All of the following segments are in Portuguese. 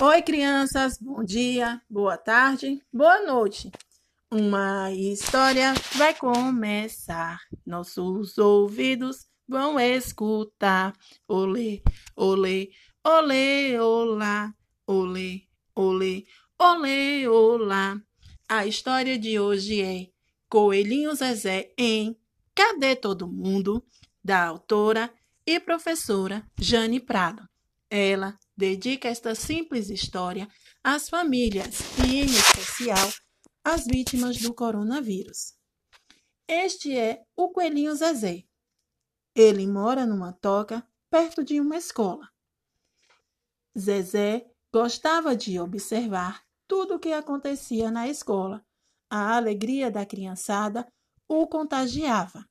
Oi, crianças, bom dia, boa tarde, boa noite. Uma história vai começar, nossos ouvidos vão escutar. Olê, olê, olê, olá, olê, olê, olê, olá. A história de hoje é Coelhinho Zezé em Cadê Todo Mundo? da autora e professora Jane Prado. Ela dedica esta simples história às famílias e, em especial, às vítimas do coronavírus. Este é o Coelhinho Zezé. Ele mora numa toca perto de uma escola. Zezé gostava de observar tudo o que acontecia na escola. A alegria da criançada o contagiava.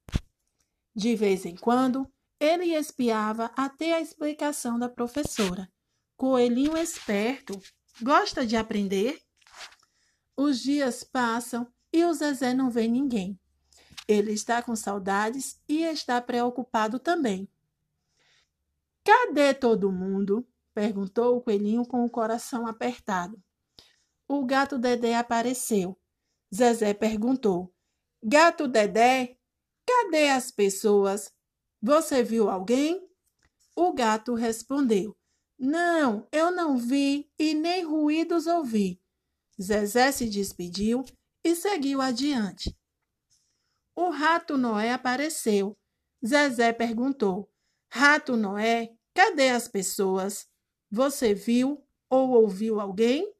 De vez em quando, ele espiava até a explicação da professora. Coelhinho esperto, gosta de aprender? Os dias passam e o Zezé não vê ninguém. Ele está com saudades e está preocupado também. Cadê todo mundo? perguntou o coelhinho com o coração apertado. O gato Dedé apareceu. Zezé perguntou: Gato Dedé, cadê as pessoas? Você viu alguém? O gato respondeu: Não, eu não vi e nem ruídos ouvi. Zezé se despediu e seguiu adiante. O rato Noé apareceu. Zezé perguntou: Rato Noé, cadê as pessoas? Você viu ou ouviu alguém?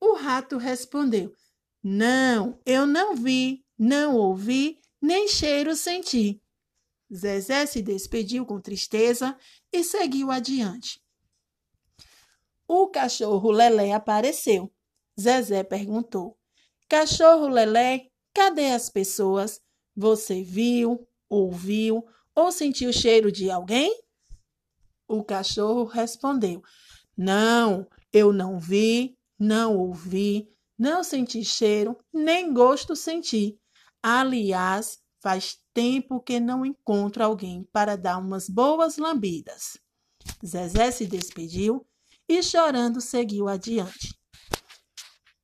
O rato respondeu: Não, eu não vi, não ouvi, nem cheiro senti. Zezé se despediu com tristeza e seguiu adiante. O cachorro Lelé apareceu. Zezé perguntou: Cachorro Lelé, cadê as pessoas? Você viu, ouviu ou sentiu o cheiro de alguém? O cachorro respondeu: Não, eu não vi, não ouvi, não senti cheiro, nem gosto senti. Aliás, faz tempo que não encontro alguém para dar umas boas lambidas. Zezé se despediu e, chorando, seguiu adiante.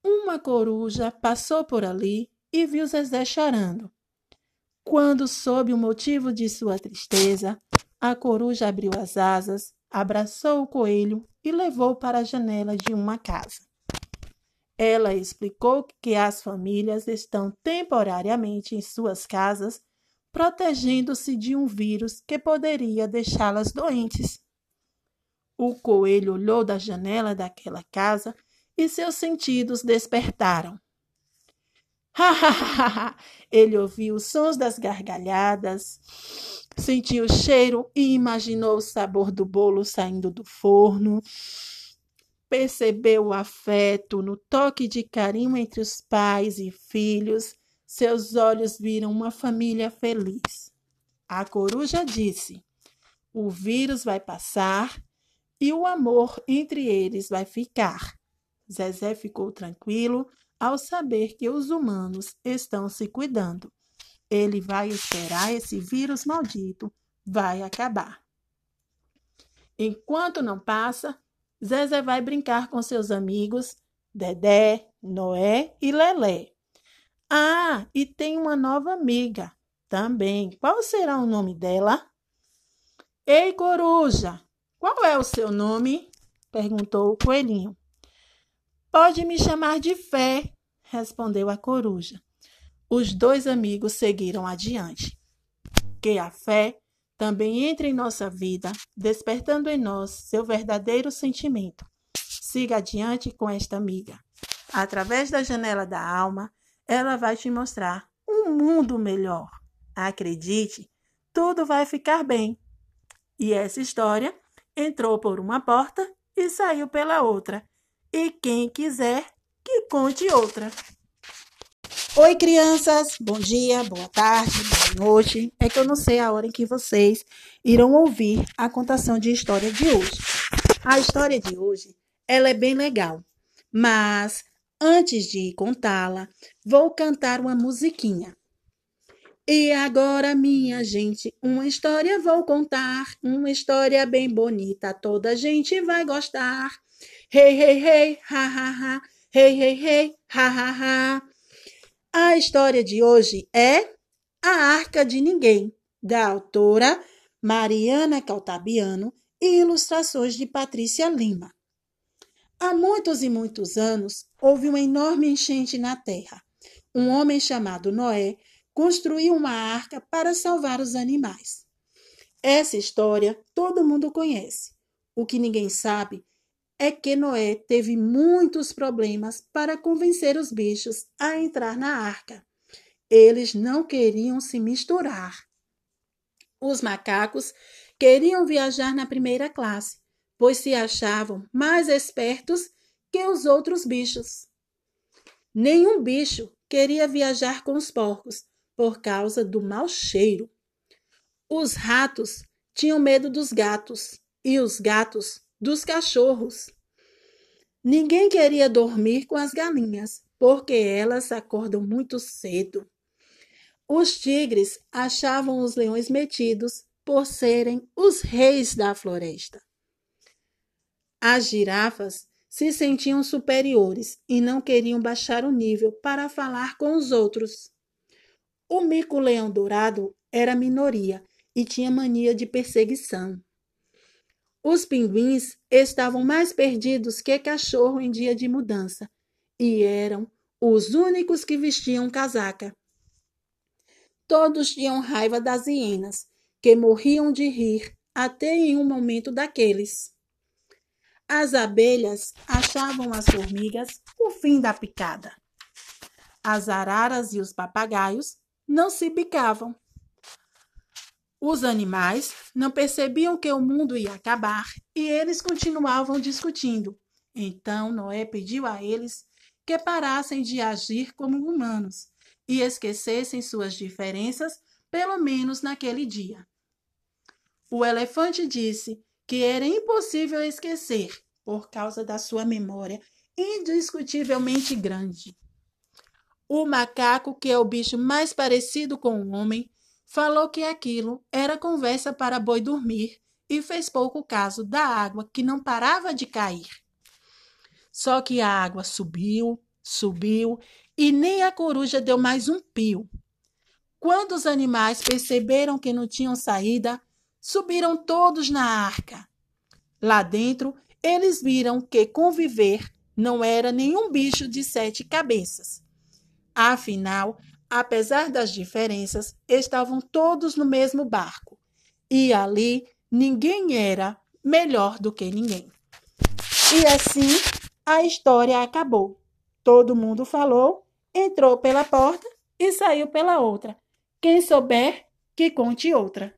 Uma coruja passou por ali e viu Zezé chorando. Quando soube o motivo de sua tristeza, a coruja abriu as asas, abraçou o coelho e levou para a janela de uma casa. Ela explicou que as famílias estão temporariamente em suas casas, protegendo-se de um vírus que poderia deixá-las doentes. O coelho olhou da janela daquela casa e seus sentidos despertaram. Ele ouviu os sons das gargalhadas, sentiu o cheiro e imaginou o sabor do bolo saindo do forno. Percebeu o afeto no toque de carinho entre os pais e filhos. Seus olhos viram uma família feliz. A coruja disse: O vírus vai passar e o amor entre eles vai ficar. Zezé ficou tranquilo ao saber que os humanos estão se cuidando. Ele vai esperar esse vírus maldito vai acabar. Enquanto não passa, Zezé vai brincar com seus amigos Dedé, Noé e Lelé. Ah, e tem uma nova amiga também. Qual será o nome dela? Ei, coruja, qual é o seu nome? perguntou o coelhinho. Pode me chamar de Fé, respondeu a coruja. Os dois amigos seguiram adiante. Que a fé também entre em nossa vida, despertando em nós seu verdadeiro sentimento. Siga adiante com esta amiga. Através da janela da alma, ela vai te mostrar um mundo melhor. Acredite, tudo vai ficar bem. E essa história entrou por uma porta e saiu pela outra. E quem quiser, que conte outra. Oi, crianças! Bom dia, boa tarde, boa noite. É que eu não sei a hora em que vocês irão ouvir a contação de história de hoje. A história de hoje, ela é bem legal, mas antes de contá-la, vou cantar uma musiquinha. E agora, minha gente, uma história vou contar, uma história bem bonita, toda gente vai gostar. Hey, hey, hey, ha, ha, ha. Hey, hey, hey, ha, ha, ha. A história de hoje é A Arca de Ninguém, da autora Mariana Caltabiano e ilustrações de Patrícia Lima. Há muitos e muitos anos, houve uma enorme enchente na terra. Um homem chamado Noé construiu uma arca para salvar os animais. Essa história todo mundo conhece. O que ninguém sabe é que Noé teve muitos problemas para convencer os bichos a entrar na arca. Eles não queriam se misturar. Os macacos queriam viajar na primeira classe pois se achavam mais espertos que os outros bichos. Nenhum bicho queria viajar com os porcos por causa do mau cheiro. Os ratos tinham medo dos gatos e os gatos dos cachorros. Ninguém queria dormir com as galinhas, porque elas acordam muito cedo. Os tigres achavam os leões metidos por serem os reis da floresta. As girafas se sentiam superiores e não queriam baixar o nível para falar com os outros. O mico-leão dourado era minoria e tinha mania de perseguição. Os pinguins estavam mais perdidos que cachorro em dia de mudança e eram os únicos que vestiam casaca. Todos tinham raiva das hienas, que morriam de rir até em um momento daqueles. As abelhas achavam as formigas o fim da picada. As araras e os papagaios não se bicavam. Os animais não percebiam que o mundo ia acabar e eles continuavam discutindo. Então Noé pediu a eles que parassem de agir como humanos e esquecessem suas diferenças, pelo menos naquele dia. O elefante disse que era impossível esquecer por causa da sua memória indiscutivelmente grande. O macaco, que é o bicho mais parecido com o homem, falou que aquilo era conversa para boi dormir e fez pouco caso da água que não parava de cair. Só que a água subiu, subiu e nem a coruja deu mais um pio. Quando os animais perceberam que não tinham saída, subiram todos na arca. Lá dentro, eles viram que conviver não era nenhum bicho de sete cabeças. Afinal, apesar das diferenças, estavam todos no mesmo barco. E ali ninguém era melhor do que ninguém. E assim a história acabou. Todo mundo falou, entrou pela porta e saiu pela outra. Quem souber, que conte outra.